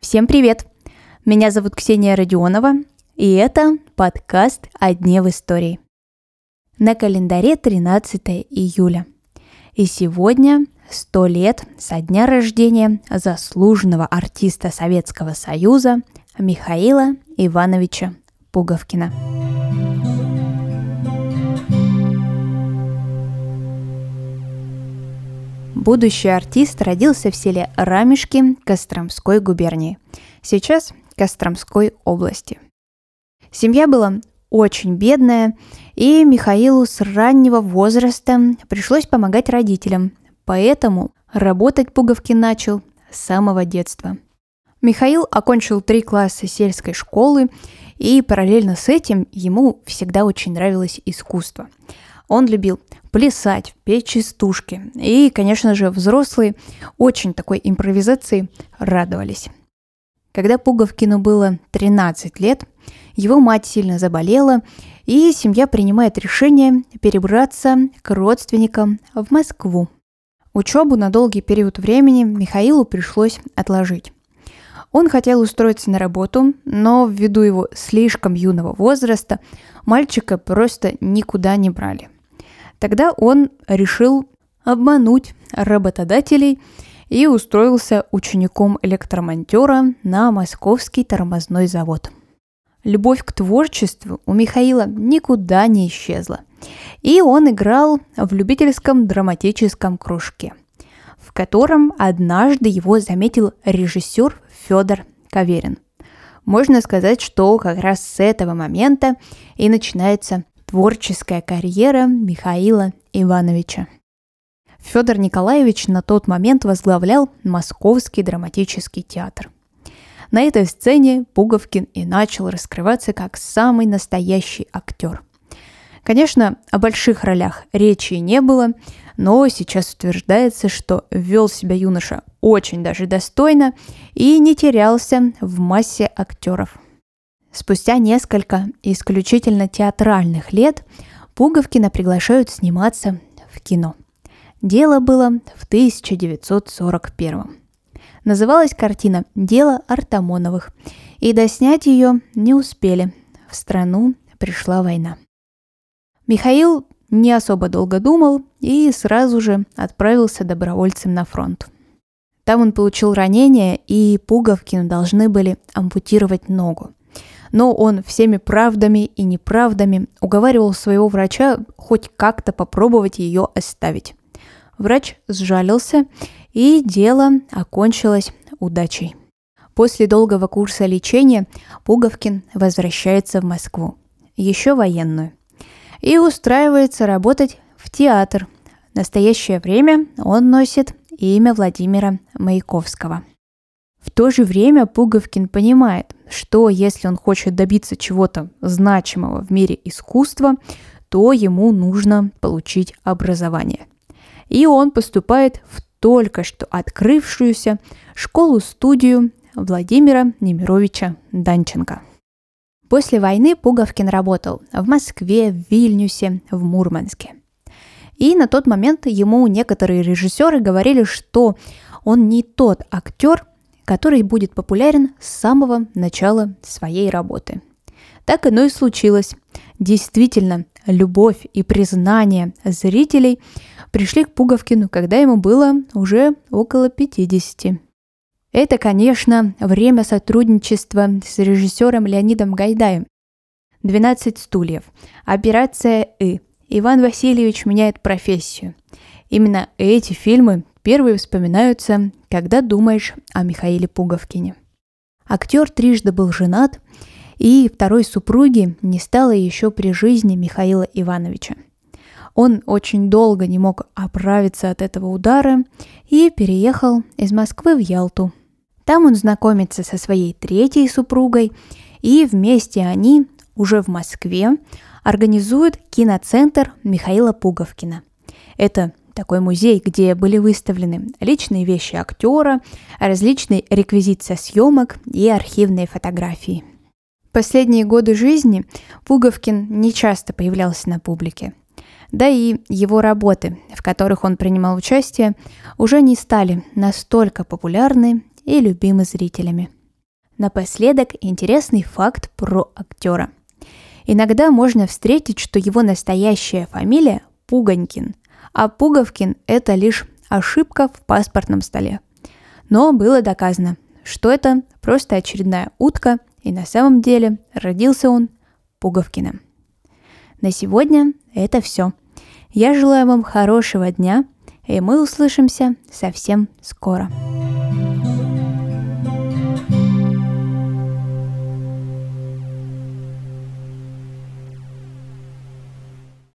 Всем привет! Меня зовут Ксения Родионова, и это подкаст «О дне в истории». На календаре 13 июля. И сегодня 100 лет со дня рождения заслуженного артиста Советского Союза Михаила Ивановича Пуговкина. Будущий артист родился в селе Рамешки Костромской губернии, сейчас Костромской области. Семья была очень бедная, и Михаилу с раннего возраста пришлось помогать родителям, поэтому работать Пуговкин начал с самого детства. Михаил окончил три класса сельской школы, и параллельно с этим ему всегда очень нравилось искусство. Он любил плясать, петь частушки. И, конечно же, взрослые очень такой импровизации радовались. Когда Пуговкину было 13 лет, его мать сильно заболела, и семья принимает решение перебраться к родственникам в Москву. Учебу на долгий период времени Михаилу пришлось отложить. Он хотел устроиться на работу, но ввиду его слишком юного возраста мальчика просто никуда не брали – Тогда он решил обмануть работодателей и устроился учеником электромонтера на московский тормозной завод. Любовь к творчеству у Михаила никуда не исчезла, и он играл в любительском драматическом кружке, в котором однажды его заметил режиссер Федор Каверин. Можно сказать, что как раз с этого момента и начинается Творческая карьера Михаила Ивановича. Федор Николаевич на тот момент возглавлял Московский драматический театр. На этой сцене Пуговкин и начал раскрываться как самый настоящий актер. Конечно, о больших ролях речи не было, но сейчас утверждается, что вел себя юноша очень даже достойно и не терялся в массе актеров – Спустя несколько исключительно театральных лет Пуговкина приглашают сниматься в кино. Дело было в 1941. Называлась картина «Дело Артамоновых», и доснять ее не успели. В страну пришла война. Михаил не особо долго думал и сразу же отправился добровольцем на фронт. Там он получил ранение, и Пуговкину должны были ампутировать ногу но он всеми правдами и неправдами уговаривал своего врача хоть как-то попробовать ее оставить. Врач сжалился, и дело окончилось удачей. После долгого курса лечения Пуговкин возвращается в Москву, еще военную, и устраивается работать в театр. В настоящее время он носит имя Владимира Маяковского – в то же время Пуговкин понимает, что если он хочет добиться чего-то значимого в мире искусства, то ему нужно получить образование. И он поступает в только что открывшуюся школу-студию Владимира Немировича Данченко. После войны Пуговкин работал в Москве, в Вильнюсе, в Мурманске. И на тот момент ему некоторые режиссеры говорили, что он не тот актер, который будет популярен с самого начала своей работы. Так оно и случилось. Действительно, любовь и признание зрителей пришли к Пуговкину, когда ему было уже около 50. Это, конечно, время сотрудничества с режиссером Леонидом Гайдаем. «12 стульев», «Операция И», «Иван Васильевич меняет профессию». Именно эти фильмы Первые вспоминаются, когда думаешь о Михаиле Пуговкине. Актер трижды был женат, и второй супруги не стало еще при жизни Михаила Ивановича. Он очень долго не мог оправиться от этого удара и переехал из Москвы в Ялту. Там он знакомится со своей третьей супругой, и вместе они уже в Москве организуют киноцентр Михаила Пуговкина. Это такой музей, где были выставлены личные вещи актера, различные реквизит со съемок и архивные фотографии. Последние годы жизни Пуговкин не часто появлялся на публике. Да и его работы, в которых он принимал участие, уже не стали настолько популярны и любимы зрителями. Напоследок интересный факт про актера. Иногда можно встретить, что его настоящая фамилия Пуганькин, а Пуговкин – это лишь ошибка в паспортном столе. Но было доказано, что это просто очередная утка, и на самом деле родился он Пуговкиным. На сегодня это все. Я желаю вам хорошего дня, и мы услышимся совсем скоро.